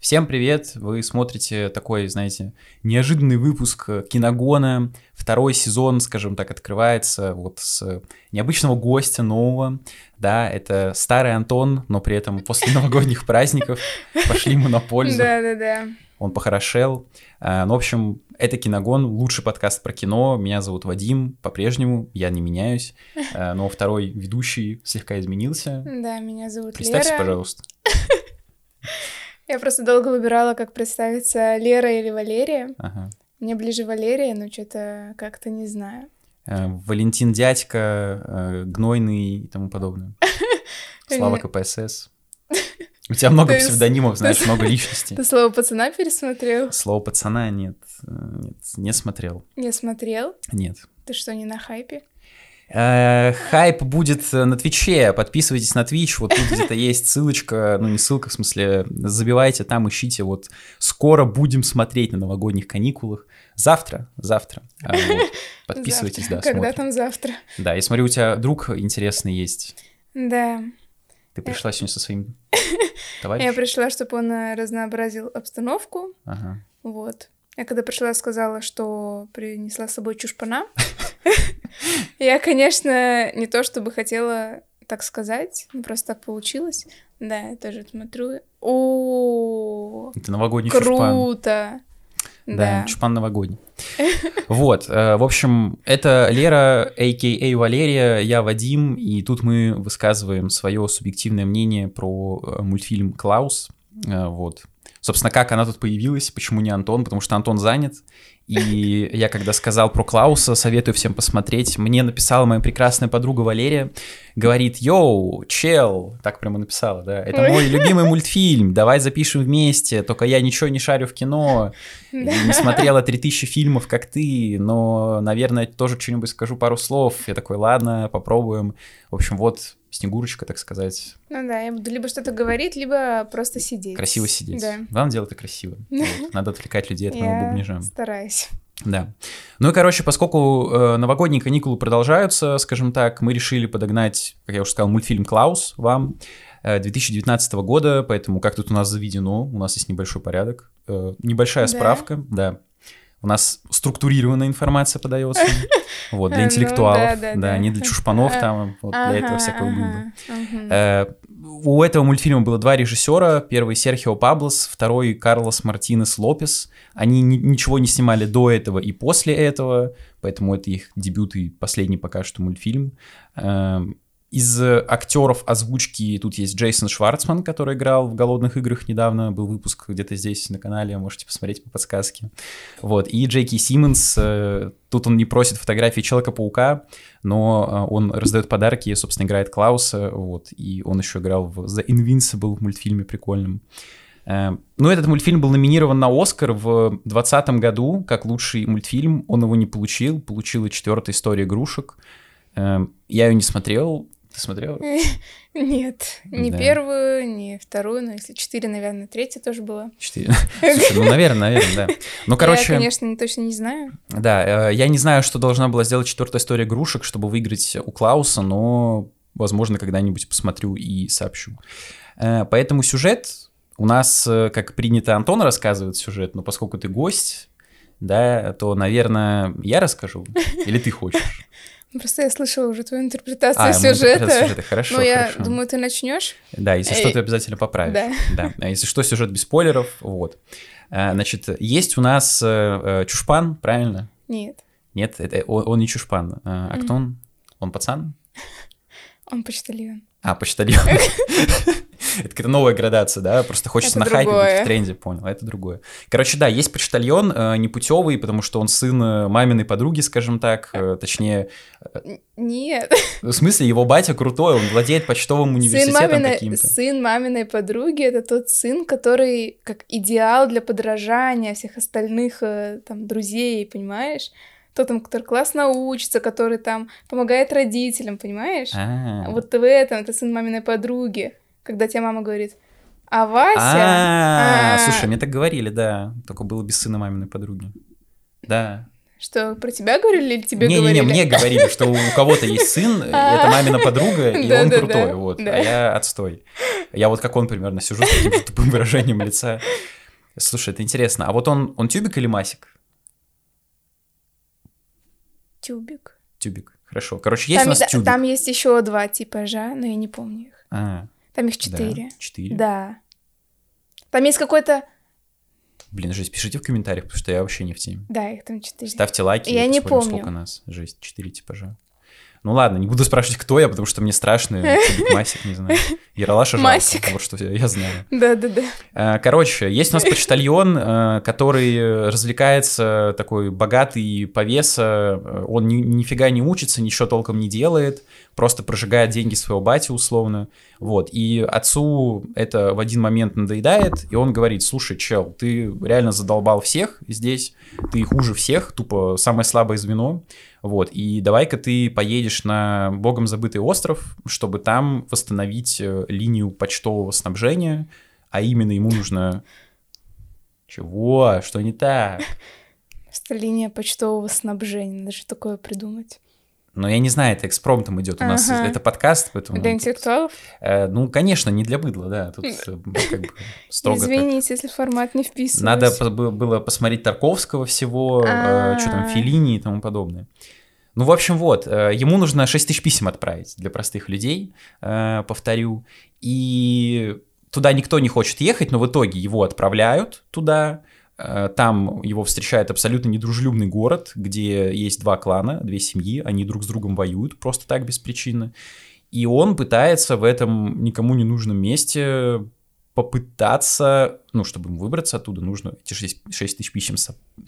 Всем привет! Вы смотрите такой, знаете, неожиданный выпуск Киногона. Второй сезон, скажем так, открывается вот с необычного гостя нового. Да, это старый Антон, но при этом после новогодних праздников пошли ему на пользу. Да-да-да. Он похорошел. А, Ну, в общем, это Киногон, лучший подкаст про кино. Меня зовут Вадим, по-прежнему, я не меняюсь. А, Но второй ведущий слегка изменился. Да, меня зовут Представься, Лера. пожалуйста. Я просто долго выбирала, как представиться, Лера или Валерия. Ага. Мне ближе Валерия, но что-то как-то не знаю. Э, Валентин Дядька, э, Гнойный и тому подобное. Слава. КПСС. У тебя много псевдонимов, знаешь, много личностей. Ты слово пацана пересмотрел? Слово пацана нет, э, нет, не смотрел. Не смотрел? Нет. Ты что, не на хайпе? Э, Хайп будет э, на Твиче, подписывайтесь на Твич, вот тут где-то есть ссылочка, ну не ссылка, в смысле, забивайте там, ищите, вот скоро будем смотреть на новогодних каникулах. Завтра, завтра. А, вот, Подписывайтесь, Завтра. да, Когда смотрим. там завтра? Да, я смотрю, у тебя друг интересный есть. Да. Ты пришла сегодня со своим Я товарищем? пришла, чтобы он э, разнообразил обстановку. Ага. Вот. Я когда пришла, сказала, что принесла с собой чушпана. Я, конечно, не то чтобы хотела так сказать, ну, просто так получилось. Да, я тоже смотрю. О, Это новогодний чушпан. круто! Да, Да. чушпан новогодний. Вот, э, в общем, это Лера, а.к.а. Валерия, я Вадим, и тут мы высказываем свое субъективное мнение про э, мультфильм «Клаус». Э, Вот. Собственно, как она тут появилась, почему не Антон, потому что Антон занят. И я когда сказал про Клауса, советую всем посмотреть, мне написала моя прекрасная подруга Валерия, говорит, йоу, чел, так прямо написала, да, это мой любимый мультфильм, давай запишем вместе, только я ничего не шарю в кино, не смотрела 3000 фильмов, как ты, но, наверное, тоже что-нибудь скажу пару слов. Я такой, ладно, попробуем. В общем, вот Снегурочка, так сказать, Ну да, я буду либо что-то говорить, либо просто сидеть. красиво сидеть. Да. Главное дело это красиво. Вот. Надо отвлекать людей от моего бубнижа. стараюсь. Да. Ну и, короче, поскольку э, новогодние каникулы продолжаются, скажем так, мы решили подогнать, как я уже сказал, мультфильм «Клаус» вам э, 2019 года, поэтому как тут у нас заведено, у нас есть небольшой порядок, э, небольшая Да? справка, да. У нас структурированная информация подается, вот, для ну, интеллектуалов, да, да, да, да. не для чушпанов там, вот для этого Ага, всякого было. ага, мгм. Э, У этого мультфильма было два режиссера. Первый Серхио Паблос, второй Карлос Мартинес Лопес. Они ни- ничего не снимали до этого и после этого, поэтому это их дебют и последний пока что мультфильм. Из э, актеров озвучки тут есть Джейсон Шварцман, который играл в «Голодных играх» недавно. Был выпуск где-то здесь на канале, можете посмотреть по подсказке. Вот. И Джейки Симмонс, э, тут он не просит фотографии Человека-паука, но э, он раздает подарки, собственно, играет Клауса, вот, и он еще играл в The Invincible в мультфильме прикольном. Ну, этот мультфильм был номинирован на Оскар в 2020 году как лучший мультфильм. Он его не получил, получила четвертая история игрушек. Я ее не смотрел. Ты смотрел? Нет, не Да. первую, не вторую, но если четыре, наверное, третья тоже была. Четыре. Слушай, ну, наверное, наверное, да. Ну, короче, Я, конечно, не- точно не знаю. да, э, я не знаю, что должна была сделать четвертая история игрушек, чтобы выиграть у Клауса, но, возможно, когда-нибудь посмотрю и сообщу. Э, Поэтому сюжет у нас, э, как принято, Антон рассказывает сюжет, но поскольку ты гость, да, то, наверное, я расскажу. Или ты хочешь? Просто я слышала уже твою интерпретацию А, мы сюжета. сюжета. Хорошо, Ну, я хорошо. думаю, ты начнешь. Да, если что, Эй. ты обязательно поправишь. Да. Да. А если что, сюжет без спойлеров, вот. Э, Значит, есть у нас э, э, Чушпан, правильно? Нет, Нет, это, он, он не Чушпан. А, а кто он? Он пацан? он почтальон. А, почтальон. Это какая-то новая градация, да? Просто хочется Это на хайпе быть другое. в тренде, понял, это другое. Короче, да, есть почтальон, э, непутевый, потому что он сын э, маминой подруги, скажем так, э, точнее, Н- Нет. в смысле, его батя крутой, он владеет почтовым Сын университетом маминой, каким-то. сын маминой подруги это тот сын, который как идеал для подражания всех остальных э, там друзей, понимаешь? Тот там, который классно учится, который там помогает родителям, понимаешь? А, Вот в этом это сын маминой подруги, когда тебе мама говорит, а Вася... А, а, слушай, мне так говорили, да, только было без сына маминой подруги. Да, Что, про тебя говорили или тебе не, говорили? Не-не-не, мне говорили, что у кого-то есть сын, это мамина подруга, и он крутой, вот, а я отстой. Я вот как он примерно сижу с таким тупым выражением лица. Слушай, это интересно. А вот он, он тюбик или масик? Тюбик. Тюбик. Хорошо. Короче, есть там, у нас тюбик. Там есть еще два типажа, но я не помню их. А, там их четыре. Да, четыре? Да. Там есть какой-то... Блин, жесть, пишите в комментариях, потому что я вообще не в теме. Да, их там четыре. Ставьте лайки. Я не помню. сколько нас. Жесть, четыре типажа. Ну ладно, не буду спрашивать, кто я, потому что мне страшно. Масик, не знаю. Яралаша жалко. Масик. Вот что я, я знаю. Да-да-да. Короче, есть у нас почтальон, э, который развлекается, такой богатый повеса. Он ни, нифига не учится, ничего толком не делает, просто прожигает деньги своего бати условно. Вот. И отцу это в один момент надоедает, и он говорит, слушай, чел, ты реально задолбал всех здесь, ты хуже всех, тупо самое слабое звено. Вот, и давай-ка ты поедешь на богом забытый остров, чтобы там восстановить э, линию почтового снабжения, а именно ему нужно... Чего? Что не так? Просто линия почтового снабжения, надо же такое придумать. Но я не знаю, это экспромтом идет. У нас ага. это подкаст, поэтому... Для интеллектуалов? Э, ну, конечно, не для быдла, да. Тут э, как бы строго Извините, если формат не вписывается. Надо было посмотреть Тарковского всего, э, что там, Филини и тому подобное. Ну, в общем, вот, э, ему нужно 6 тысяч писем отправить для простых людей, повторю. И туда никто не хочет ехать, но в итоге его отправляют туда, там его встречает абсолютно недружелюбный город, где есть два клана, две семьи, они друг с другом воюют просто так без причины. И он пытается в этом никому не нужном месте попытаться, ну, чтобы ему выбраться оттуда, нужно эти 6, 6 тысяч писем,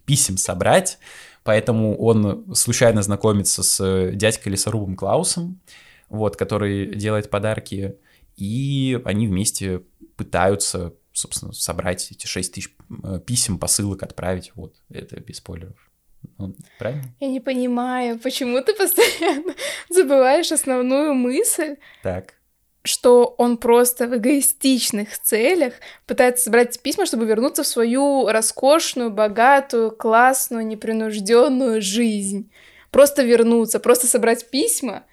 писем собрать, поэтому он случайно знакомится с дядькой лесорубом Клаусом, вот, который делает подарки, и они вместе пытаются собственно, собрать эти 6 тысяч э, писем, посылок, отправить. Вот, это без спойлеров. Ну, правильно? Я не понимаю, почему ты постоянно забываешь основную мысль. Так. Что он просто в эгоистичных целях пытается собрать письма, чтобы вернуться в свою роскошную, богатую, классную, непринужденную жизнь. Просто вернуться, просто собрать письма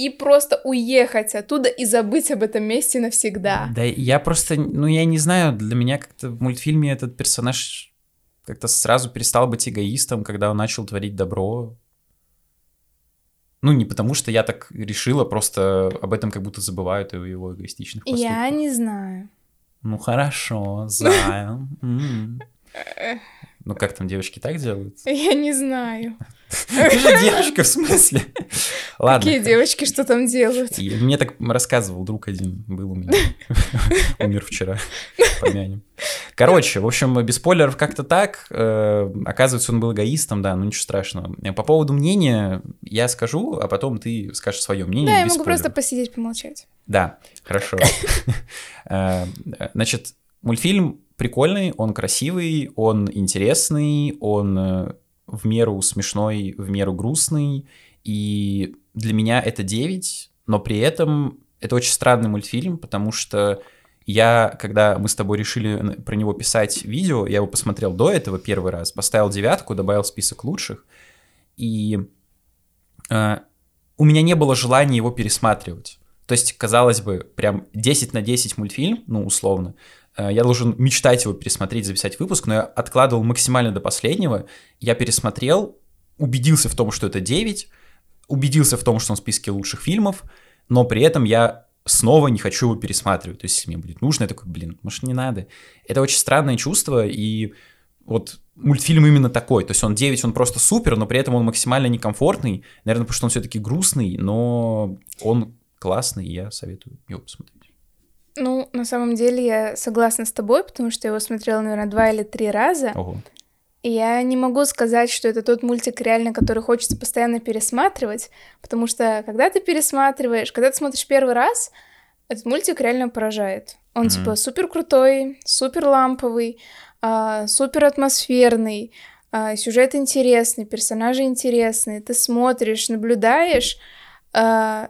и просто уехать оттуда и забыть об этом месте навсегда. Да, я просто, ну, я не знаю, для меня как-то в мультфильме этот персонаж как-то сразу перестал быть эгоистом, когда он начал творить добро. Ну, не потому что я так решила, просто об этом как будто забывают о его эгоистичных поступках. Я не знаю. Ну, хорошо, Зая. Ну, как там девочки так делают? Я не знаю. Ты же девочка, в смысле? Ладно. Какие девочки что там делают? мне так рассказывал друг один, был у меня. Умер вчера, помянем. Короче, в общем, без спойлеров как-то так. Э, оказывается, он был эгоистом, да, ну ничего страшного. По поводу мнения я скажу, а потом ты скажешь свое мнение. Да, я могу просто посидеть, помолчать. Да, хорошо. Э, значит, мультфильм прикольный, он красивый, он интересный, он э, в меру смешной, в меру грустный, и для меня это 9, но при этом это очень странный мультфильм, потому что я, когда мы с тобой решили про него писать видео, я его посмотрел до этого первый раз, поставил девятку, добавил список лучших, и э, у меня не было желания его пересматривать. То есть, казалось бы, прям 10 на 10 мультфильм, ну, условно, Э, я должен мечтать его пересмотреть, записать выпуск, но я откладывал максимально до последнего. Я пересмотрел, убедился в том, что это 9, убедился в том, что он в списке лучших фильмов, но при этом я снова не хочу его пересматривать. То есть, если мне будет нужно, я такой, блин, может, не надо. Это очень странное чувство, и вот мультфильм именно такой. То есть он 9, он просто супер, но при этом он максимально некомфортный. Наверное, потому что он все-таки грустный, но он классный, и я советую его посмотреть. Ну, на самом деле я согласна с тобой, потому что я его смотрела, наверное, два или три раза. Ого. И я не могу сказать, что это тот мультик реально, который хочется постоянно пересматривать, потому что когда ты пересматриваешь, когда ты смотришь первый раз, этот мультик реально поражает. Он mm-hmm. типа супер крутой, супер ламповый, э, супер атмосферный, э, сюжет интересный, персонажи интересные. Ты смотришь, наблюдаешь, э,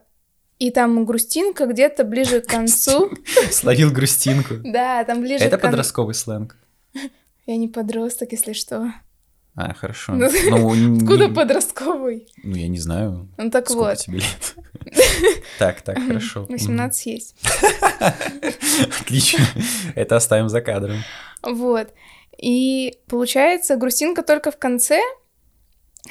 и там грустинка где-то ближе к концу. Словил грустинку. Да, там ближе Это подростковый сленг. Я не подросток, если что. А, хорошо. Ну, Ну, не- Откуда подростковый? Ну, я не знаю. Ну так Сколько вот. тебе лет? Так, так, хорошо. Мгм. 18 есть. Отлично. Это оставим за кадром. Вот. И получается, грустинка только в конце,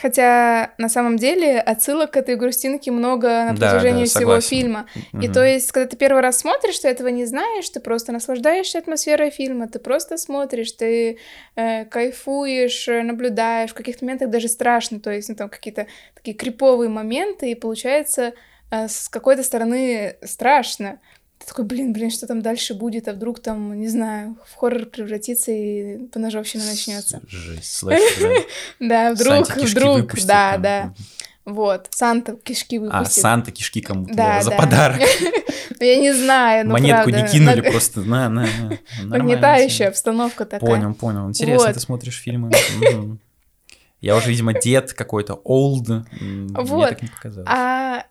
хотя на самом деле отсылок к этой грустинке много на Да, протяжении да, всего согласен. фильма. И Мгм. то есть, когда ты первый раз смотришь, ты этого не знаешь, ты просто наслаждаешься атмосферой фильма, ты просто смотришь, ты э, кайфуешь, э, наблюдаешь, в каких-то моментах даже страшно, то есть, ну, там какие-то такие криповые моменты, и получается, э, с какой-то стороны страшно. Ты такой, блин, блин, что там дальше будет, а вдруг там, не знаю, в хоррор превратится и поножовщина начнется. Жесть, да. Да, вдруг, вдруг, да, да. Вот, Санта кишки А, выпустит. Санта кишки кому-то Да, за да. подарок. Ну, Я не знаю, ну Монетку правда. не кинули, просто на, на, Нагнетающая обстановка такая. Понял, понял. Интересно, Вот. ты смотришь фильмы. Я уже, видимо, дед какой-то, old. М, Мне Вот. так не показалось. А,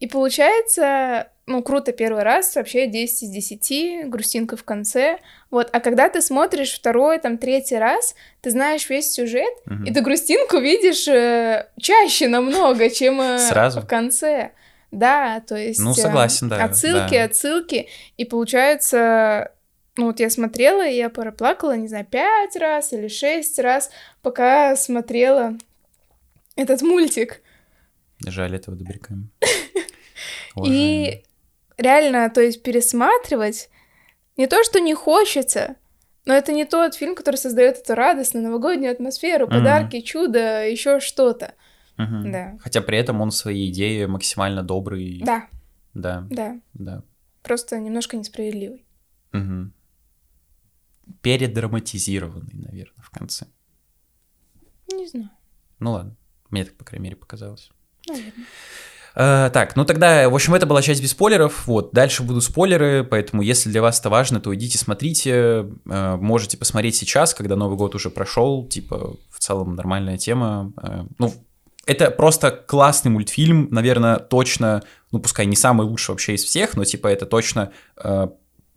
и получается, ну, круто первый раз, вообще 10 из 10, грустинка в конце. Вот, а когда ты смотришь второй, там, третий раз, ты знаешь весь сюжет, Мгм. и ты грустинку видишь э, чаще намного, чем э, Сразу? в конце. Да, то есть... Ну, э, согласен, да, Отсылки, да. отсылки. И получается, ну, вот я смотрела, и я проплакала, не знаю, пять раз или шесть раз, пока смотрела этот мультик. Жаль этого добряка. И реально, то есть пересматривать не то, что не хочется, но это не тот фильм, который создает эту радостную новогоднюю атмосферу, Мгм. подарки, чудо, еще что-то. Мгм. Да. Хотя при этом он свои идеи максимально добрый. Да, Да, да, да. просто немножко несправедливый. Мгм. Передраматизированный, наверное, в конце. Не знаю, Ну ладно, мне так, по крайней мере, показалось. наверное. Э, так, ну тогда, в общем, это была часть без спойлеров. Вот, дальше будут спойлеры, поэтому если для вас это важно, то идите смотрите. Э, можете посмотреть сейчас, когда Новый год уже прошел. Типа, в целом нормальная тема. Э, ну, это просто классный мультфильм, наверное, точно, ну, пускай не самый лучший вообще из всех, но, типа, это точно э,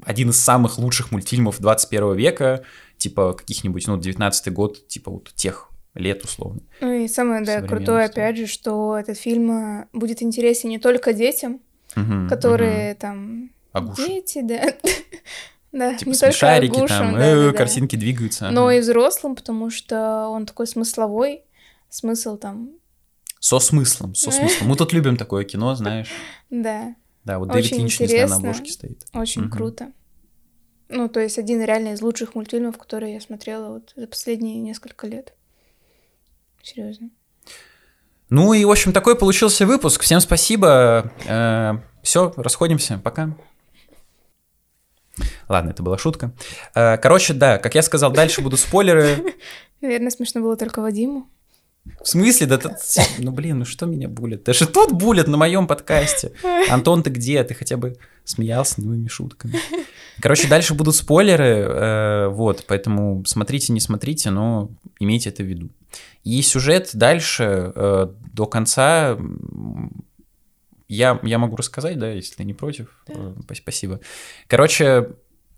один из самых лучших мультфильмов 21 века, типа, каких-нибудь, ну, 19 год, типа, вот тех лет, условно. Ну и самое, да, крутое, опять же, что этот фильм э, будет интересен не только детям, Мгм, которые там... Агуша. Дети, да. Да, Типа не смешарики Агушам, там, да, э, да, да. картинки двигаются. Но и взрослым, потому что он такой смысловой, смысл там, Со смыслом, со смыслом. Мы тут любим такое кино, знаешь. да, Да, вот Дэвид Линч не зря на обложке стоит. очень Мгм. круто. Ну, то есть один реально из лучших мультфильмов, которые я смотрела вот за последние несколько лет. Серьезно. Ну и, в общем, такой получился выпуск. Всем спасибо. Все, расходимся. Пока. Ладно, это была шутка. Э, Короче, да, как я сказал, дальше будут спойлеры. Наверное, смешно было только Вадиму. В смысле? Да тут- Ну, блин, ну что меня булят? Даже тут булят на моем подкасте. Антон, ты где? Ты хотя бы смеялся моими шутками. Короче, дальше будут спойлеры, э, вот, поэтому смотрите, не смотрите, но имейте это в виду. И сюжет дальше, э, до конца, я, я могу рассказать, да, если ты не против. Да. Э, спа- Спасибо. Короче,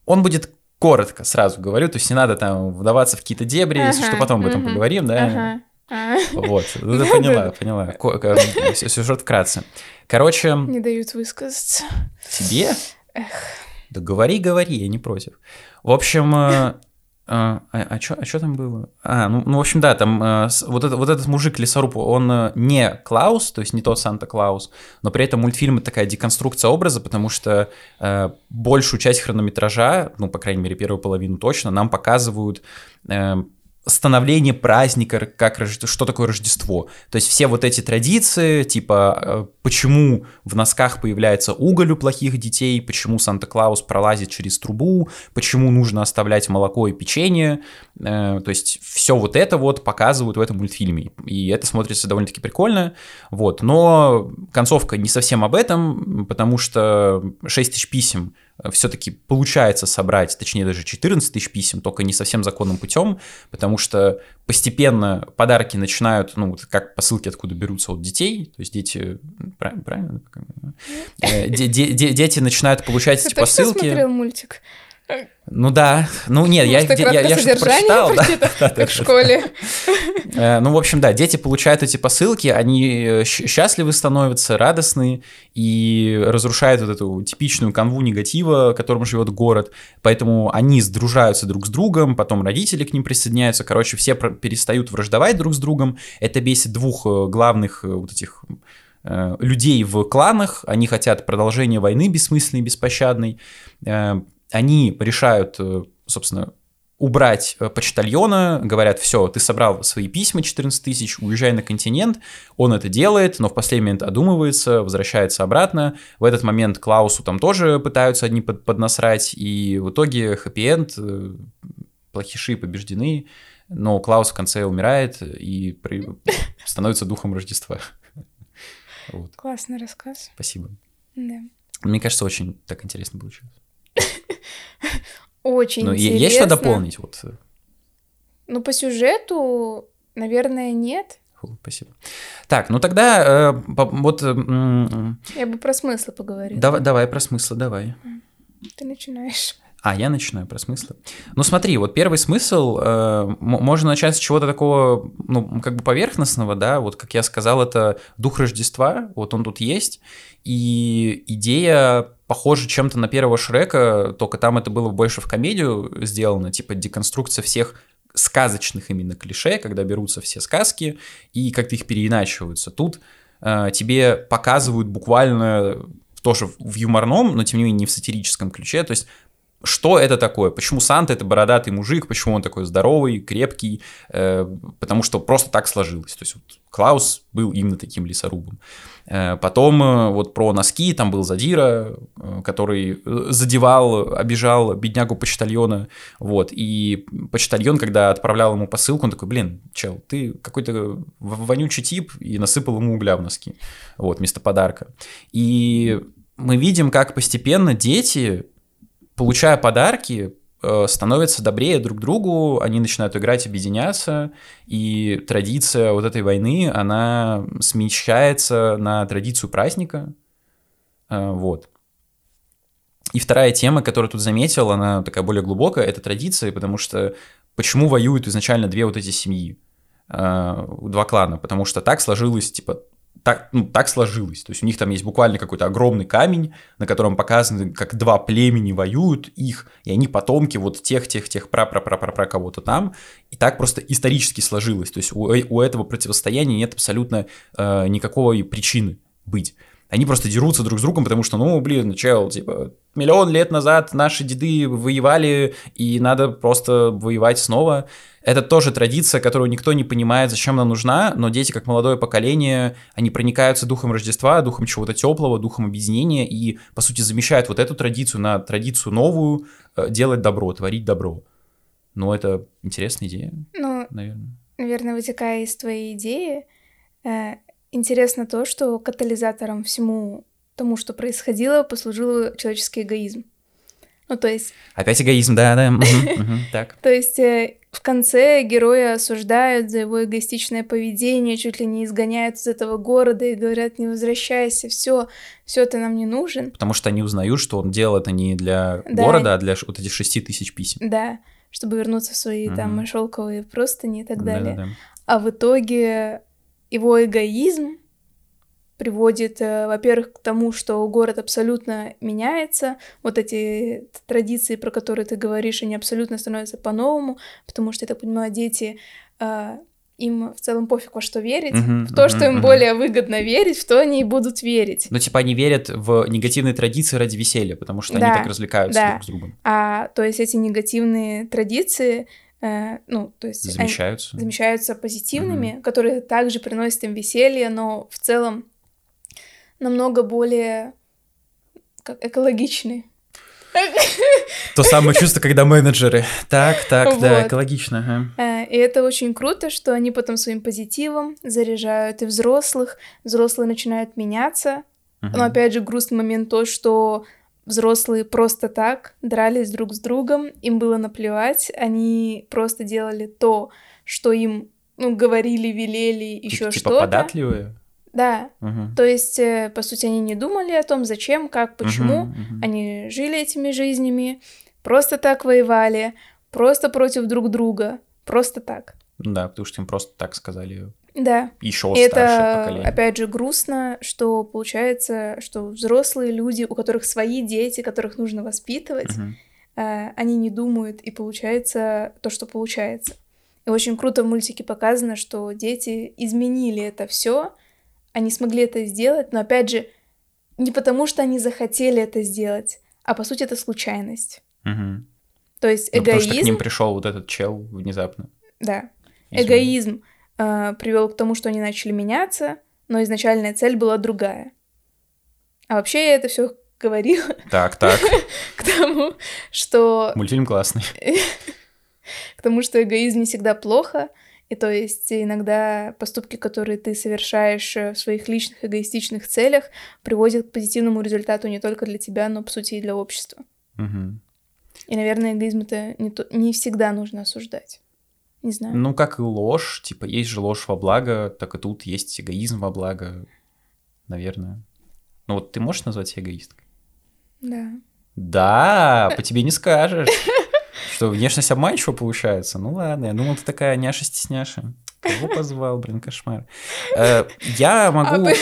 он будет коротко, сразу говорю, то есть не надо там вдаваться в какие-то дебри, если Ага, что, потом об этом поговорим, да. Ага. А, Вот, ну, ты поняла, поняла. С- Сюжет вкратце. Короче, Не дают высказаться. тебе? Да говори, говори, я не против. В общем, э, а, а что там было? А, ну, ну, в общем, да, там э, вот, это, вот этот мужик лесоруб, он э, не Клаус, то есть не тот Санта-Клаус, но при этом мультфильм это такая деконструкция образа, потому что э, большую часть хронометража, ну, по крайней мере, первую половину точно, нам показывают э, становление праздника, как что такое Рождество. То есть все вот эти традиции, типа э, почему в носках появляется уголь у плохих детей, почему Санта-Клаус пролазит через трубу, почему нужно оставлять молоко и печенье. э, то есть все вот это вот показывают в этом мультфильме. И это смотрится довольно-таки прикольно. Вот. Но концовка не совсем об этом, потому что 6 тысяч писем все-таки получается собрать, точнее даже 14 тысяч писем, только не совсем законным путем, потому что постепенно подарки начинают, ну, вот как посылки откуда берутся от детей, то есть дети, правильно, правильно? Э, де- де- де- дети начинают получать эти посылки. смотрел мультик? Ну да, ну нет, я, я, я, я что-то прочитал, да, Как в школе. Э, Ну, в общем, да, дети получают эти посылки, они э, счастливы становятся, радостны и разрушают вот эту типичную канву негатива, которым живет город. Поэтому они сдружаются друг с другом, потом родители к ним присоединяются. Короче, все перестают враждовать друг с другом. Это бесит двух э, главных вот этих людей в кланах. Они хотят продолжения войны бессмысленной, беспощадной. Они решают, э, собственно, убрать э, почтальона, говорят, все, ты собрал свои письма 14 тысяч, уезжай на континент, он это делает, но в последний момент одумывается, возвращается обратно, в этот момент Клаусу там тоже пытаются одни под, поднасрать, и в итоге хэппи-энд, э, плохиши побеждены, но Клаус в конце умирает и при- становится духом Рождества. Вот, Классный рассказ. спасибо. Да. Мне кажется, очень так интересно получилось. Очень Ну, интересно. есть что дополнить? Вот, э, Ну, по сюжету, наверное, нет. фу, спасибо. Так, ну тогда э, по- вот э, Я бы про смыслы поговорила. давай, давай про смыслы, давай. Ты начинаешь. А, я начинаю про смыслы. Ну смотри, вот первый смысл, э, можно начать с чего-то такого, ну, как бы поверхностного, да, вот как я сказал, это дух Рождества, вот он тут есть, и идея похожа чем-то на первого Шрека, только там это было больше в комедию сделано, типа деконструкция всех сказочных именно клише, когда берутся все сказки и как-то их переиначиваются. Тут э, тебе показывают буквально тоже в юморном, но тем не менее не в сатирическом ключе, то есть что это такое? Почему Санта это бородатый мужик? Почему он такой здоровый, крепкий? Э, потому что просто так сложилось. То есть вот Клаус был именно таким лесорубом. Э, потом э, вот про носки, там был Задира, э, который э, задевал, обижал беднягу почтальона. Вот. И почтальон, когда отправлял ему посылку, он такой, блин, чел, ты какой-то вонючий тип, и насыпал ему угля в носки. Вот, вместо подарка. И мы видим, как постепенно дети получая подарки, э, становятся добрее друг другу, они начинают играть, объединяться, и традиция вот этой войны, она смещается на традицию праздника, Э, вот. И вторая тема, которую тут заметил, она такая более глубокая, это традиции, потому что почему воюют изначально две вот эти семьи, э, два клана, потому что так сложилось, типа, так, ну, так сложилось. То есть у них там есть буквально какой-то огромный камень, на котором показано, как два племени воюют их, и они потомки вот тех, тех, тех, пра пра пра пра пра кого-то там. И так просто исторически сложилось. То есть у, э- у этого противостояния нет абсолютно э, никакой причины быть. Они просто дерутся друг с другом, потому что, ну, блин, чел, типа, миллион лет назад наши деды воевали, и надо просто воевать снова. Это тоже традиция, которую никто не понимает, зачем она нужна, но дети, как молодое поколение, они проникаются духом Рождества, духом чего-то теплого, духом объединения, и, по сути, замещают вот эту традицию на традицию новую, э, делать добро, творить добро. Ну, это интересная идея, Ну, наверное. наверное, вытекая из твоей идеи, э, интересно то, что катализатором всему тому, что происходило, послужил человеческий эгоизм. Ну, то есть, Опять эгоизм, мгм, мгм, так. то есть э, в конце героя осуждают за его эгоистичное поведение, чуть ли не изгоняют из этого города и говорят, не возвращайся, все, все, ты нам не нужен. Потому что они узнают, что он делал это не для Да. города, а для вот этих шести тысяч писем. Да, чтобы вернуться в свои там шелковые простыни и так далее. Да-да-да. А в итоге его эгоизм приводит, э, во-первых, к тому, что город абсолютно меняется. Вот эти традиции, про которые ты говоришь, они абсолютно становятся по-новому, потому что, я так понимаю, дети э, им в целом пофиг во что верить, Мгм, в то, что мгм, им мгм. более выгодно верить, в то они и будут верить. Ну, типа, они верят в негативные традиции ради веселья, потому что Да, они так развлекаются да. друг с другом. А то есть эти негативные традиции, э, ну, то есть они- Замещаются. замещаются позитивными, которые также приносят им веселье, но в целом намного более как, экологичные. То самое чувство, когда менеджеры. Так, так, да, экологично. ага. Э, И это очень круто, что они потом своим позитивом заряжают и взрослых, взрослые начинают меняться. Но опять же грустный момент то, что взрослые просто так дрались друг с другом, им было наплевать, они просто делали то, что им ну, говорили, велели, еще Типа что-то. податливые. Да, Мгм. То есть, э, по сути, они не думали о том, зачем, как, почему. Мгм, мгм. Они жили этими жизнями, просто так воевали, просто против друг друга, просто так. Да, потому что им просто так сказали Да. еще старшее это, поколение. опять же, грустно, что получается, что взрослые люди, у которых свои дети, которых нужно воспитывать, Мгм. э, они не думают, и получается то, что получается. И очень круто в мультике показано, что дети изменили это все, они смогли это сделать, но опять же, не потому что они захотели это сделать, а по сути это случайность. Мгм. То есть Ну, потому что к эгоизм, ним пришел вот этот чел внезапно. да, Извини. эгоизм привел к тому, что они начали меняться, но изначальная цель была другая. А вообще я это все говорила Так, так, к тому, что мультфильм классный. к тому, что эгоизм не всегда плохо, и то есть иногда поступки, которые ты совершаешь э, в своих личных эгоистичных целях, приводят к позитивному результату не только для тебя, но, по сути, и для общества. Мгм. И, наверное, эгоизм это не, то- не всегда нужно осуждать. Не знаю. Ну, как и ложь, типа, есть же ложь во благо, так и тут есть эгоизм во благо, наверное. Ну, вот ты можешь назвать себя эгоисткой? Да. Да, по тебе не скажешь. Что, внешность обманчива получается? Ну ладно, я думал, ты такая няша-стесняша. Кого позвал, блин, кошмар. Э, Я могу... А ты-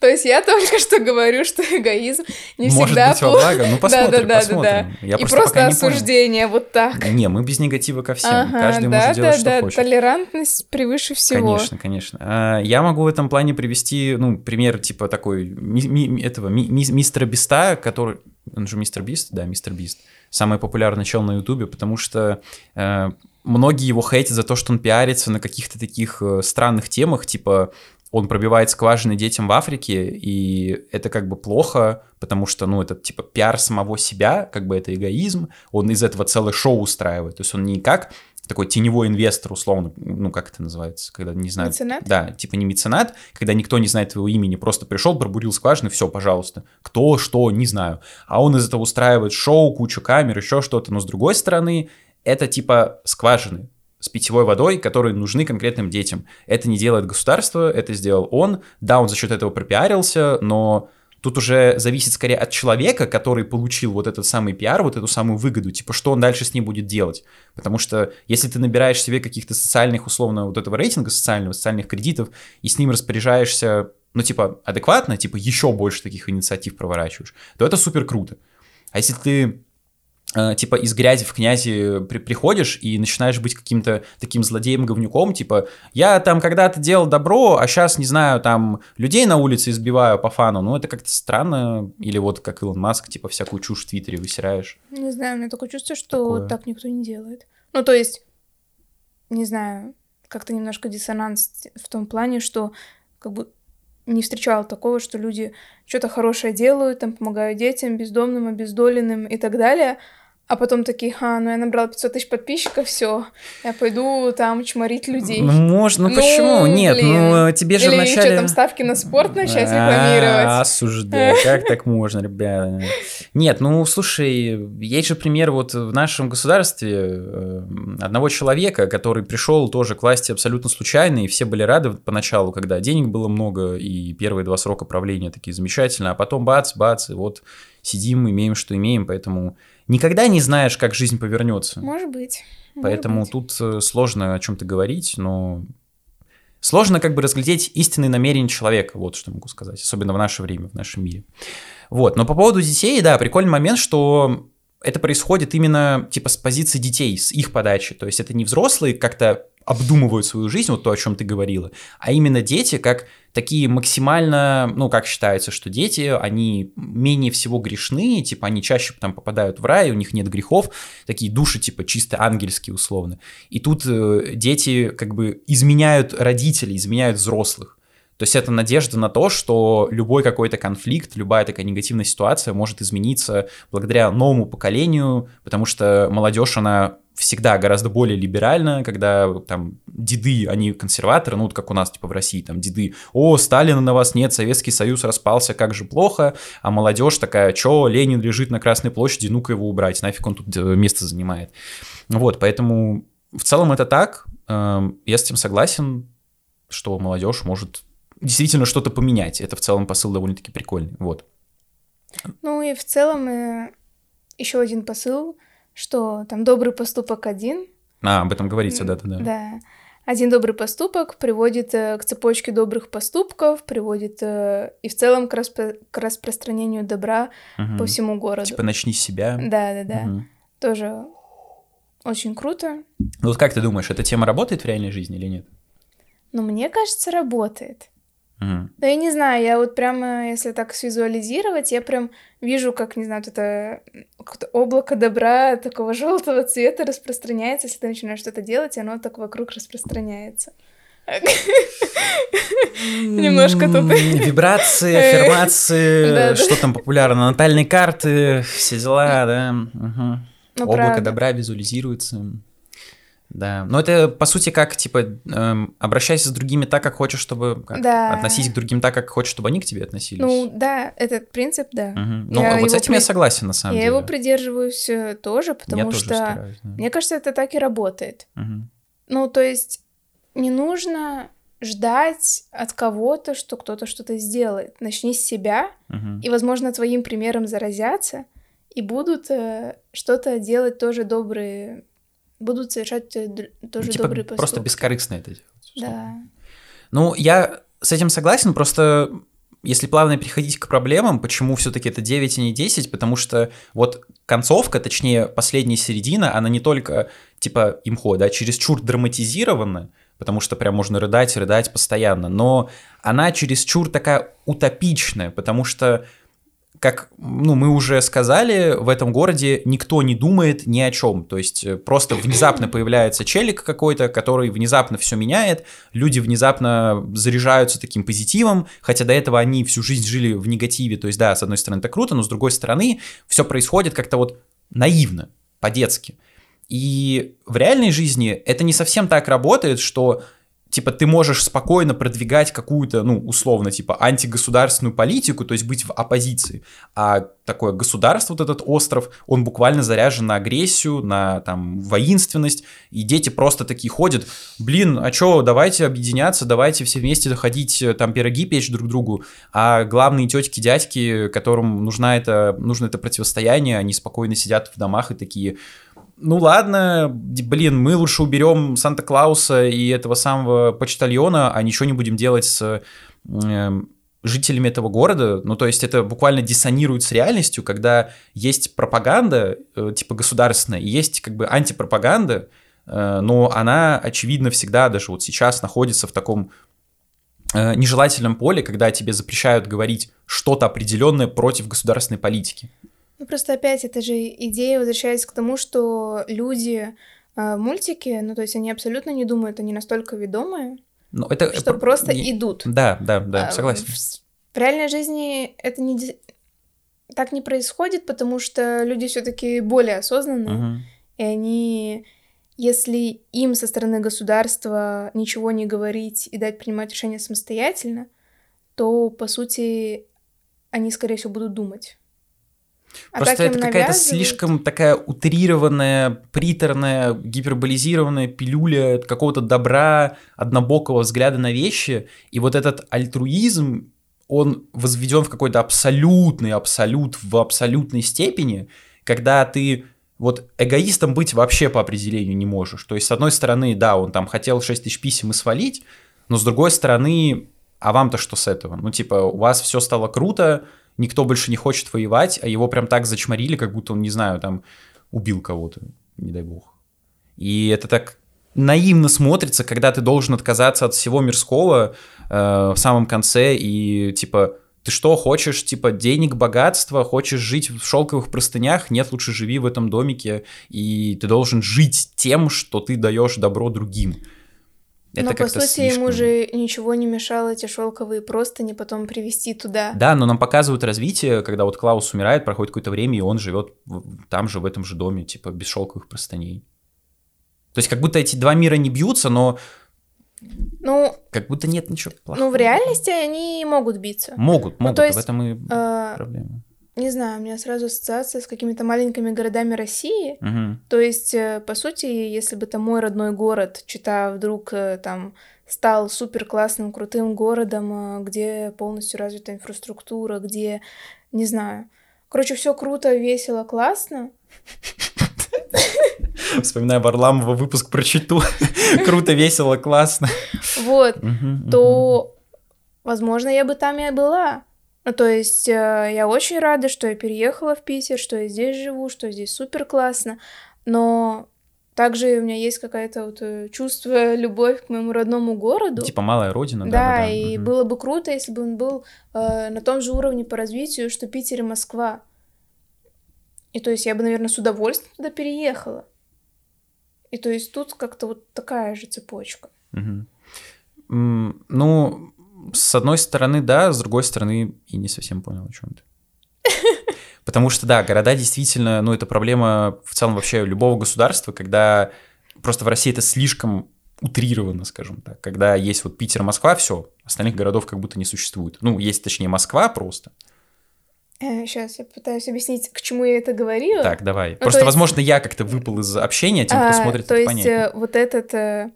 То есть я только что говорю, что эгоизм не Может всегда быть, во благо? Ну, посмотрим, Да-да-да-да-да. посмотрим. Я И просто просто пока не понял. осуждение вот так. Не, мы без негатива ко всем. Ага, Каждый да, может делать, да, что да, хочет. толерантность превыше всего. Конечно, конечно. А, Я могу в этом плане привести, ну, пример типа такой ми- ми- этого ми- ми- мистера Биста, который, он же мистер Бист, да, мистер Бист, самый популярный чел на Ютубе, потому что э, многие его хейтят за то, что он пиарится на каких-то таких э, странных темах, типа он пробивает скважины детям в Африке, и это как бы плохо, потому что, ну, это типа пиар самого себя, как бы это эгоизм, он из этого целое шоу устраивает, то есть он не как такой теневой инвестор, условно, ну, как это называется, когда не знаю. Меценат? Да, типа не меценат, когда никто не знает твоего имени, просто пришел, пробурил скважины, все, пожалуйста. Кто, что, не знаю. А он из этого устраивает шоу, кучу камер, еще что-то. Но с другой стороны, это типа скважины с питьевой водой, которые нужны конкретным детям. Это не делает государство, это сделал он. Да, он за счет этого пропиарился, но тут уже зависит скорее от человека, который получил вот этот самый пиар, вот эту самую выгоду, типа, что он дальше с ним будет делать. Потому что если ты набираешь себе каких-то социальных, условно, вот этого рейтинга социального, социальных кредитов, и с ним распоряжаешься, ну, типа, адекватно, типа, еще больше таких инициатив проворачиваешь, то это супер круто. А если ты типа из грязи в князи при- приходишь и начинаешь быть каким-то таким злодеем-говнюком, типа, я там когда-то делал добро, а сейчас, не знаю, там людей на улице избиваю по фану, ну это как-то странно, или вот как Илон Маск, типа, всякую чушь в Твиттере высираешь. Не знаю, у меня такое чувство, что Такое. так никто не делает. Ну, то есть, не знаю, как-то немножко диссонанс в том плане, что как бы не встречала такого, что люди что-то хорошее делают, там помогают детям, бездомным, обездоленным и так далее, а потом такие, ха, ну я набрала 500 тысяч подписчиков, все, я пойду там чморить людей. Ну, можно, ну, почему? Нет, блин. ну тебе же Или вначале... что там, ставки на спорт начать А, рекламировать. Осуждаю. Как так можно, ребята? Нет, ну, слушай, есть же пример вот в нашем государстве э, одного человека, который пришел тоже к власти абсолютно случайно, и все были рады поначалу, когда денег было много, и первые два срока правления такие замечательные, а потом бац, бац, и вот сидим, имеем, что имеем, поэтому никогда не знаешь, как жизнь повернется. Может быть. может Поэтому быть. тут э, сложно о чем-то говорить, но сложно как бы разглядеть истинные намерения человека, вот что могу сказать, особенно в наше время, в нашем мире. Вот, но по поводу детей, да, прикольный момент, что это происходит именно типа с позиции детей, с их подачи, то есть это не взрослые как-то обдумывают свою жизнь, вот то, о чем ты говорила, а именно дети как такие максимально, ну, как считается, что дети, они менее всего грешны, типа, они чаще там попадают в рай, у них нет грехов, такие души, типа, чисто ангельские, условно. И тут э, дети, как бы, изменяют родителей, изменяют взрослых. То есть это надежда на то, что любой какой-то конфликт, любая такая негативная ситуация может измениться благодаря новому поколению, потому что молодежь, она всегда гораздо более либеральна, когда там деды, они консерваторы, ну вот как у нас типа в России, там деды, о, Сталина на вас нет, Советский Союз распался, как же плохо, а молодежь такая, чё, Ленин лежит на Красной площади, ну-ка его убрать, нафиг он тут э, место занимает. Вот, поэтому в целом это так, эм, я с этим согласен, что молодежь может действительно что-то поменять. Это в целом посыл довольно-таки прикольный. Вот. Ну и в целом еще один посыл что там добрый поступок один. А, об этом говорится, да-да-да. Да. Один добрый поступок приводит э, к цепочке добрых поступков, приводит э, и в целом к, распро- к распространению добра Мгм. по всему городу. Типа начни с себя. Да, да, да. Мгм. Тоже очень круто. Ну вот как ты думаешь, эта тема работает в реальной жизни или нет? Но мне кажется, работает. Мгм. Да я не знаю, я вот прямо, если так свизуализировать, я прям вижу, как, не знаю, вот это облако добра такого желтого цвета распространяется, если ты начинаешь что-то делать, и оно так вокруг распространяется. Немножко тут. Вибрации, Э, аффирмации, что там популярно, натальные карты, все дела, да. Ну, Облако добра визуализируется. Да. Но это, по сути, как, типа, эм, обращайся с другими так, как хочешь, чтобы... как, Да. Относись к другим так, как хочешь, чтобы они к тебе относились. Ну, да, этот принцип, да. Мгм. Ну, я вот с этим я при- согласен, на самом Я деле. его придерживаюсь э, тоже, Я потому тоже что, стараюсь, да. мне кажется, это так и работает. Мгм. Ну, то есть не нужно ждать от кого-то, что кто-то что-то сделает. Начни с себя, Мгм. и, возможно, твоим примером заразятся, и будут э, что-то делать тоже добрые, будут совершать э, тоже Ну, типа, добрые поступки. просто бескорыстно это делать. Да. Ну, я с этим согласен, просто если плавно переходить к проблемам, почему все-таки это 9, а не 10, потому что вот концовка, точнее, последняя середина, она не только, типа, имхо, да, чересчур драматизирована, потому что прям можно рыдать, рыдать постоянно, но она чересчур такая утопичная, потому что как ну, мы уже сказали, в этом городе никто не думает ни о чем. То есть э, просто внезапно появляется челик какой-то, который внезапно все меняет, люди внезапно заряжаются таким позитивом, хотя до этого они всю жизнь жили в негативе. То есть, да, с одной стороны, это круто, но с другой стороны, все происходит как-то вот наивно, по-детски. И в реальной жизни это не совсем так работает, что типа ты можешь спокойно продвигать какую-то, ну, условно, типа антигосударственную политику, то есть быть в оппозиции. А такое государство, вот этот остров, он буквально заряжен на агрессию, на там воинственность, и дети просто такие ходят, блин, а чё, давайте объединяться, давайте все вместе доходить, э, там пироги печь друг другу, а главные тетки, дядьки, которым нужна это, нужно это противостояние, они спокойно сидят в домах и такие, ну ладно, блин, мы лучше уберем Санта-Клауса и этого самого почтальона, а ничего не будем делать с эм, жителями этого города. Ну, то есть это буквально диссонирует с реальностью, когда есть пропаганда, э, типа государственная, и есть как бы антипропаганда, э, но она, очевидно, всегда, даже вот сейчас, находится в таком э, нежелательном поле, когда тебе запрещают говорить что-то определенное против государственной политики. Ну, просто опять, это же идея, возвращаясь к тому, что люди э, мультики, ну, то есть они абсолютно не думают, они настолько ведомые, Но это что про- просто не- идут. Да, да, да, А, согласен. В, в реальной жизни это не так не происходит, потому что люди все-таки более осознанные, Мгм. и они, если им со стороны государства ничего не говорить и дать принимать решения самостоятельно, то по сути они, скорее всего, будут думать. А Просто это какая-то слишком такая утрированная, приторная, гиперболизированная пилюля какого-то добра, однобокого взгляда на вещи. И вот этот альтруизм, он возведен в какой-то абсолютный абсолют в абсолютной степени, когда ты вот эгоистом быть вообще по определению не можешь. То есть, с одной стороны, да, он там хотел 6 тысяч писем и свалить, но с другой стороны, а вам-то что с этого? Ну, типа, у вас все стало круто, никто больше не хочет воевать, а его прям так зачморили, как будто он, не знаю, там, убил кого-то, не дай бог. И это так наивно смотрится, когда ты должен отказаться от всего мирского э, в самом конце и, типа, ты что, хочешь, типа, денег, богатства, хочешь жить в шелковых простынях? Нет, лучше живи в этом домике, и ты должен жить тем, что ты даешь добро другим. Это но по сути ему слишком. же ничего не мешало эти шелковые простыни потом привести туда. Да, но нам показывают развитие, когда вот Клаус умирает, проходит какое-то время, и он живет там же, в этом же доме, типа, без шелковых простыней. То есть как будто эти два мира не бьются, но Ну, как будто нет ничего плохого. ну, в реальности они могут биться. Могут, могут, то а есть, в этом и Э, проблема. Не знаю, у меня сразу ассоциация с какими-то маленькими городами России. Мгм. То есть, э, по сути, если бы там мой родной город, Чита, вдруг э, там стал супер классным, крутым городом, э, где полностью развита инфраструктура, где, не знаю, короче, все круто, весело, классно. Вспоминаю Варламова выпуск про читу. Круто, весело, классно. Вот, то, возможно, я бы там и была. Ну, то есть э, я очень рада, что я переехала в Питер, что я здесь живу, что здесь супер классно. Но также у меня есть какое-то вот э, чувство, любовь к моему родному городу. Типа малая родина, да? Да, да, и угу. было бы круто, если бы он был э, на том же уровне по развитию, что Питер и Москва. И то есть я бы, наверное, с удовольствием туда переехала. И то есть тут как-то вот такая же цепочка. Угу. Ну, с одной стороны, да, с другой стороны, и не совсем понял, о чем ты. Потому что, да, города действительно, ну, это проблема в целом вообще любого государства, когда просто в России это слишком утрировано, скажем так. Когда есть вот Питер, Москва, все, остальных городов как будто не существует. Ну, есть, точнее, Москва просто. Сейчас э, я пытаюсь объяснить, к чему я это говорила. Так, давай. Ну, просто, есть... возможно, я как-то выпал из общения, тем, кто а, смотрит, то есть, понятнее. вот этот э,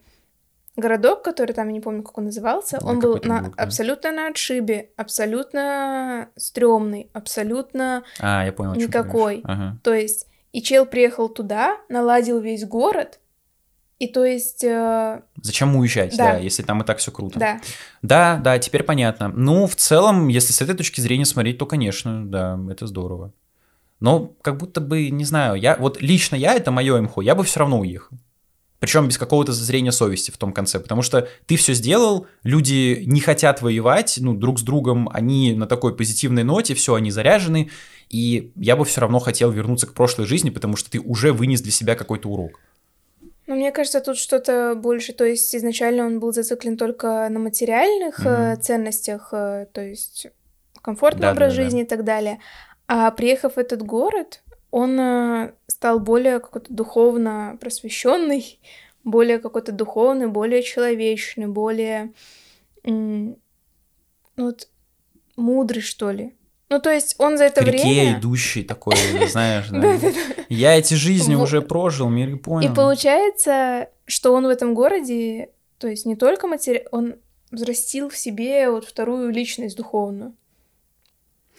городок, который там, я не помню, как он назывался, да, он был на, был, да. абсолютно на отшибе, абсолютно стрёмный, абсолютно а, я понял, никакой. Ага. То есть, и чел приехал туда, наладил весь город, и то есть... Э... Зачем уезжать, да. да, если там и так все круто. Да. Да, да, теперь понятно. Ну, в целом, если с этой точки зрения смотреть, то, конечно, да, это здорово. Но как будто бы, не знаю, я вот лично я, это мое имхо, я бы все равно уехал. Причем без какого-то зазрения совести в том конце, потому что ты все сделал, люди не хотят воевать, ну, друг с другом, они на такой позитивной ноте, все, они заряжены, и я бы все равно хотел вернуться к прошлой жизни, потому что ты уже вынес для себя какой-то урок. Ну, мне кажется, тут что-то больше, то есть изначально он был зациклен только на материальных mm-hmm. ценностях, э, то есть комфортный да, образ да, жизни да. и так далее. А приехав в этот город, он э, стал более какой-то духовно просвещенный, более какой-то духовный, более человечный, более ну, вот, мудрый, что ли. Ну, то есть он за это К реке время... идущий такой, знаешь, да. Я эти жизни уже прожил, мир и понял. И получается, что он в этом городе, то есть не только матери... он взрастил в себе вот вторую личность духовную.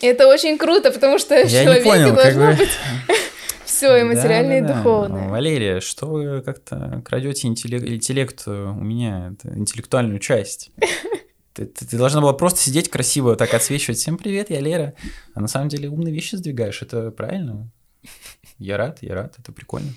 Это очень круто, потому что Я человек понял, должно как бы... быть все и материальное, да, да, и духовное. Да. Валерия, что вы как-то крадете интеллект, интеллект у меня, это интеллектуальную часть. Ты, ты, ты должна была просто сидеть красиво, так отсвечивать. Всем привет, я Лера. А на самом деле умные вещи сдвигаешь. Это правильно? Я рад, я рад, это прикольно.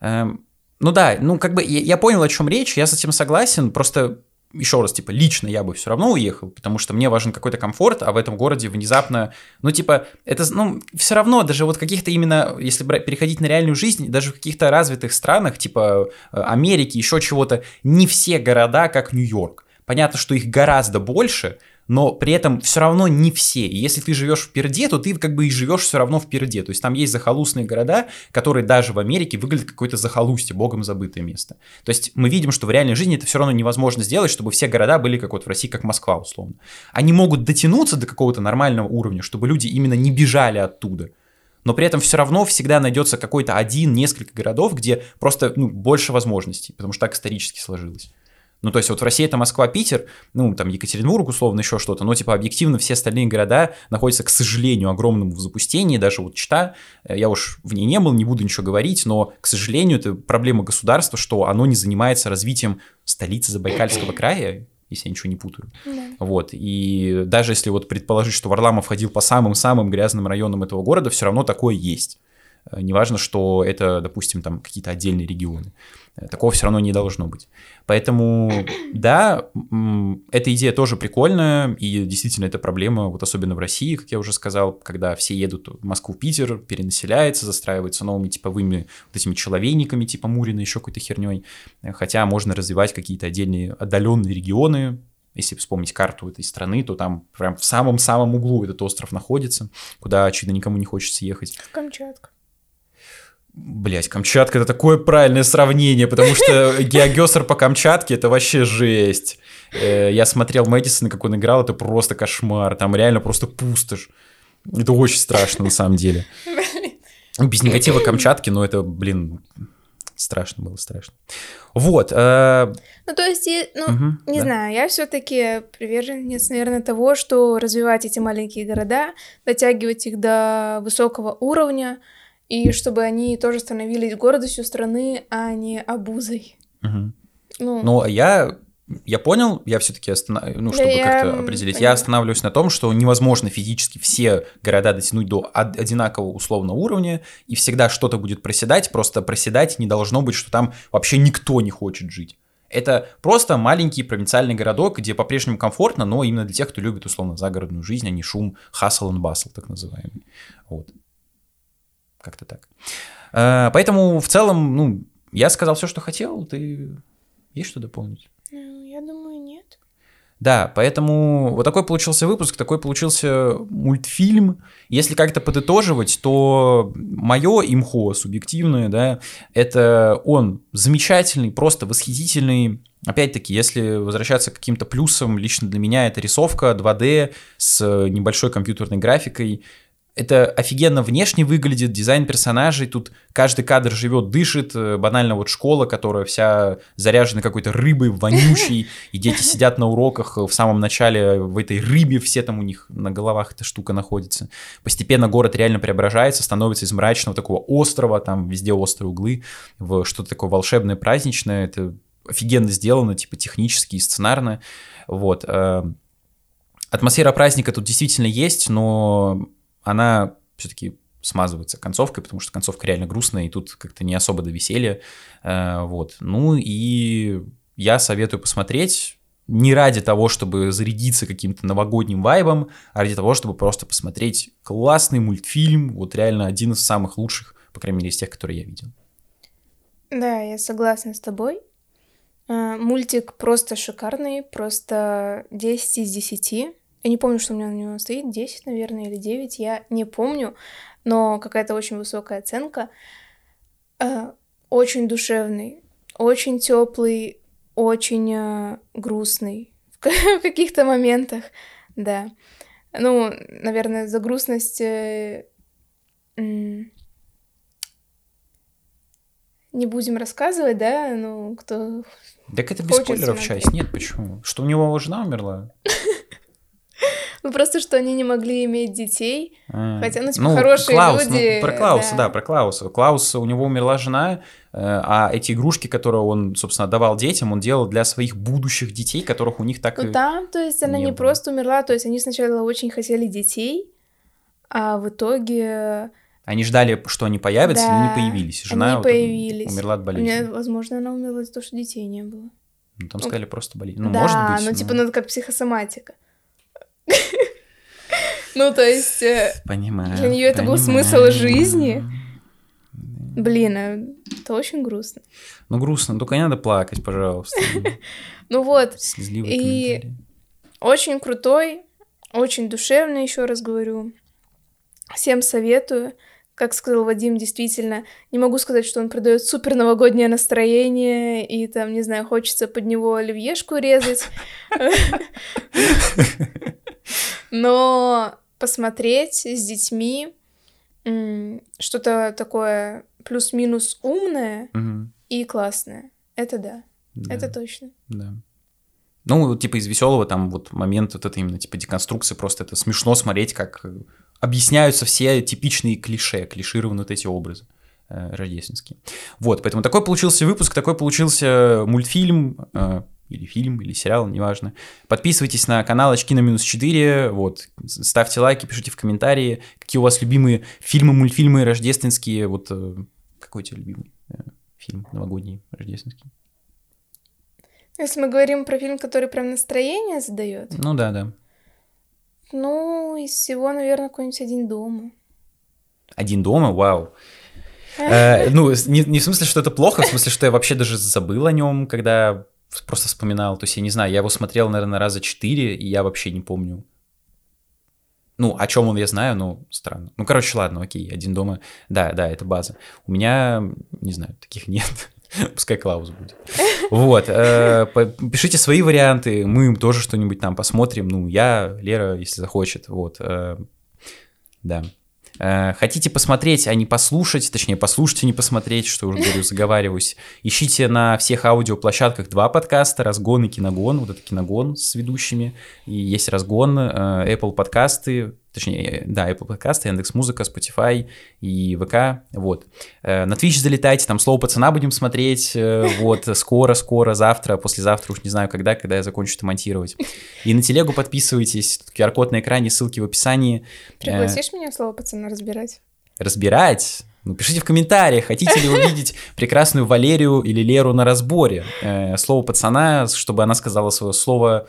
Эм, ну да, ну как бы я, я понял, о чем речь, я с этим согласен. Просто еще раз, типа, лично я бы все равно уехал, потому что мне важен какой-то комфорт, а в этом городе внезапно, ну, типа, это, ну, все равно, даже вот каких-то именно, если переходить на реальную жизнь, даже в каких-то развитых странах, типа э, Америки, еще чего-то, не все города, как Нью-Йорк. Понятно, что их гораздо больше, но при этом все равно не все. И если ты живешь в Перде, то ты как бы и живешь все равно в Перде. То есть там есть захолустные города, которые даже в Америке выглядят какое-то захолустье, богом забытое место. То есть мы видим, что в реальной жизни это все равно невозможно сделать, чтобы все города были как вот в России, как Москва условно. Они могут дотянуться до какого-то нормального уровня, чтобы люди именно не бежали оттуда но при этом все равно всегда найдется какой-то один, несколько городов, где просто ну, больше возможностей, потому что так исторически сложилось. Ну, то есть вот в России это Москва, Питер, ну, там Екатеринбург, условно, еще что-то, но, типа, объективно все остальные города находятся, к сожалению, огромному в запустении, даже вот Чита, э, я уж в ней не был, не буду ничего говорить, но, к сожалению, это проблема государства, что оно не занимается развитием столицы Забайкальского края, если я ничего не путаю. Да. Вот, и даже если вот предположить, что Варламов ходил по самым-самым грязным районам этого города, все равно такое есть. Э, неважно, что это, допустим, там какие-то отдельные регионы. Такого все равно не должно быть. Поэтому, да, эта идея тоже прикольная, и действительно это проблема, вот особенно в России, как я уже сказал, когда все едут в Москву, Питер, перенаселяется, застраиваются новыми типовыми вот этими человейниками, типа Мурина, еще какой-то херней. Хотя можно развивать какие-то отдельные отдаленные регионы, если вспомнить карту этой страны, то там прям в самом-самом углу этот остров находится, куда, очевидно, никому не хочется ехать. Камчатка. Блять, Камчатка это такое правильное сравнение, потому что Геогесер по Камчатке это вообще жесть. Э, я смотрел Мэдисона, как он играл, это просто кошмар. Там реально просто пустошь. Это очень страшно на самом деле. Без негатива Камчатки, но это, блин, страшно было, страшно. Вот. Э... Ну, то есть, ну, угу, не да. знаю, я все-таки приверженец, наверное, того, что развивать эти маленькие города, дотягивать их до высокого уровня, и чтобы они тоже становились гордостью страны, а не обузой. Мгм. Ну, Ну, я, я понял, я все-таки останов... ну, чтобы я, как-то определить, поняла. я останавливаюсь на том, что невозможно физически все города дотянуть до од- одинакового условного уровня, и всегда что-то будет проседать, просто проседать не должно быть, что там вообще никто не хочет жить. Это просто маленький провинциальный городок, где по-прежнему комфортно, но именно для тех, кто любит, условно, загородную жизнь, а не шум hustle and bustle, так называемый. Вот. Как-то так. Э, Поэтому в целом, ну, я сказал все, что хотел. Ты есть что дополнить? ну, я думаю, нет. Да, поэтому вот такой получился выпуск, такой получился мультфильм. Если как-то подытоживать, то мое имхо субъективное, да, это он замечательный, просто восхитительный. Опять-таки, если возвращаться к каким-то плюсам, лично для меня это рисовка 2D с небольшой компьютерной графикой. Это офигенно внешне выглядит, дизайн персонажей, тут каждый кадр живет, дышит, э, банально вот школа, которая вся заряжена какой-то рыбой вонючей, и дети сидят на уроках э, в самом начале в этой рыбе, все там у них на головах эта штука находится. Постепенно город реально преображается, становится из мрачного такого острова, там везде острые углы, в что-то такое волшебное, праздничное, это офигенно сделано, типа технически и сценарно, вот. э, Атмосфера праздника тут действительно есть, но она все-таки смазывается концовкой, потому что концовка реально грустная, и тут как-то не особо до веселья. Э, Вот. Ну и я советую посмотреть не ради того, чтобы зарядиться каким-то новогодним вайбом, а ради того, чтобы просто посмотреть классный мультфильм, вот реально один из самых лучших, по крайней мере, из тех, которые я видел. Да, я согласна с тобой. А, Мультик просто шикарный, просто 10 из 10. Я не помню, что у меня на него стоит, 10, наверное, или 9, я не помню, но какая-то очень высокая оценка. А, Очень душевный, очень теплый, очень а, грустный в ка- в каких-то моментах, да. Ну, наверное, за грустность э, не будем рассказывать, да, ну, кто... Так это без спойлеров смотреть. часть. Нет, почему? Что у него жена умерла? Ну, просто, что они не могли иметь детей. А, Хотя, ну, типа, хорошие Клаус, ну, люди, про Клауса, да. да. про Клауса. Клаус, у него умерла жена, э, а эти игрушки, которые он, собственно, давал детям, он делал для своих будущих детей, которых у них так Ну, там, то есть, она не не, было. просто умерла, то есть, они сначала очень хотели детей, а в итоге... Они ждали, что они появятся, но Да, не появились. Жена они вот появились. умерла от болезни. меня, возможно, она умерла из-за того, что детей не было. Ну, там сказали просто болезнь. Ну, да, может быть. ну, но- типа, ну, это как психосоматика. Ну, то есть, э, Понимаю. для неё это был смысл жизни. блин, э, это очень грустно. Ну, грустно, только не надо плакать, пожалуйста. Ну вот, И- очень крутой, очень душевный, еще раз говорю. Всем советую. Как сказал Вадим, действительно, не могу сказать, что он придает супер новогоднее настроение, и там, не знаю, хочется под него оливьешку резать. Но посмотреть с детьми что-то такое плюс-минус умное и классное. Это да, Да, это точно. да. Ну, типа из веселого там вот момент вот это именно типа деконструкции, просто это смешно смотреть, как э, объясняются все типичные клише, клишированные вот эти образы э, рождественские. Вот, поэтому такой получился выпуск, такой получился мультфильм, э, или фильм, или сериал, неважно. Подписывайтесь на канал Очки на минус 4, вот, ставьте лайки, пишите в комментарии, какие у вас любимые фильмы, мультфильмы рождественские, вот, э, какой у тебя любимый э, фильм новогодний рождественский? Если мы говорим про фильм, который прям настроение задает, Ну да, да. ну, из всего, наверное, какой-нибудь один дома. Один дома, вау. Э, ну, не в смысле, что это плохо, в смысле, что я вообще даже забыл о нем, когда просто вспоминал. То есть, я не знаю, я его смотрел, наверное, раза четыре, и я вообще не помню. Ну, о чем он я знаю, но странно. Ну, короче, ладно, окей, один дома. Да, да, это база. У меня, не знаю, таких нет. Пускай Клаус будет. Вот. э, Пишите свои варианты, мы тоже что-нибудь там посмотрим. Ну, я, Лера, если захочет. Вот. э, Да. Э, Хотите посмотреть, а не послушать, точнее, послушать, а не посмотреть, что уже говорю, заговариваюсь. Ищите на всех аудиоплощадках два подкаста, «Разгон» и «Киногон». Вот это «Киногон» с ведущими. И есть «Разгон», э, Apple подкасты, точнее, да, Apple подкасты, Яндекс Музыка, Spotify и ВК, вот. Э, на Twitch залетайте, там слово пацана будем смотреть, э, вот, скоро-скоро, завтра, послезавтра, уж не знаю когда, когда я закончу это монтировать. И на телегу подписывайтесь, QR-код на экране, ссылки в описании. Пригласишь меня слово пацана разбирать? Разбирать? Ну, пишите в комментариях, хотите ли увидеть прекрасную Валерию или Леру на разборе. Слово пацана, чтобы она сказала свое слово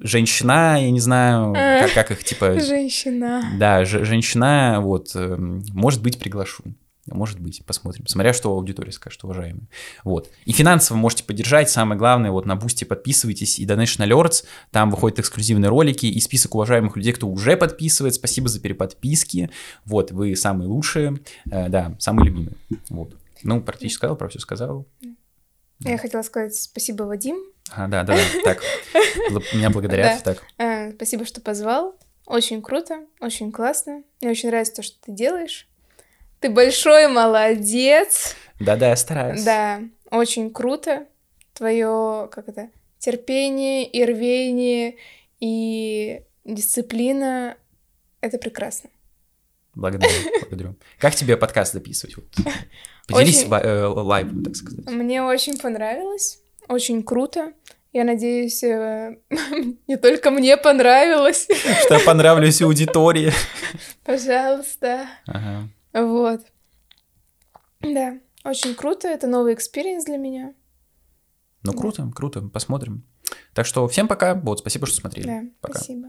женщина, я не знаю, как, как их типа... Женщина. Да, женщина, вот, эм, может быть, приглашу. Может быть, посмотрим. Смотря, что аудитория скажет, уважаемые. Вот. И финансово можете поддержать. Самое главное, вот на Бусти подписывайтесь и Donation Alerts. Там выходят эксклюзивные ролики и список уважаемых людей, кто уже подписывает. Спасибо за переподписки. Вот, вы самые лучшие. Э, да, самые любимые. Вот. Ну, практически сказал, про все сказал. Я хотела сказать спасибо, Вадим. А, да, да, так. Меня благодарят. Так. Э, спасибо, что позвал. Очень круто, очень классно. Мне очень нравится то, что ты делаешь. Ты большой молодец. Да-да, я стараюсь. Да, очень круто. Твое, как это, терпение и рвение и дисциплина — это прекрасно. Благодарю, благодарю. Как тебе подкаст записывать? Поделись очень... Э, так сказать. Мне очень понравилось, очень круто. Я надеюсь, э, не только мне понравилось. Что я понравлюсь аудитории. Пожалуйста. Ага. Вот. Да, очень круто, это новый experience для меня. Ну, да. круто, круто, посмотрим. Так что всем пока, вот, спасибо, что смотрели. Да, пока. спасибо.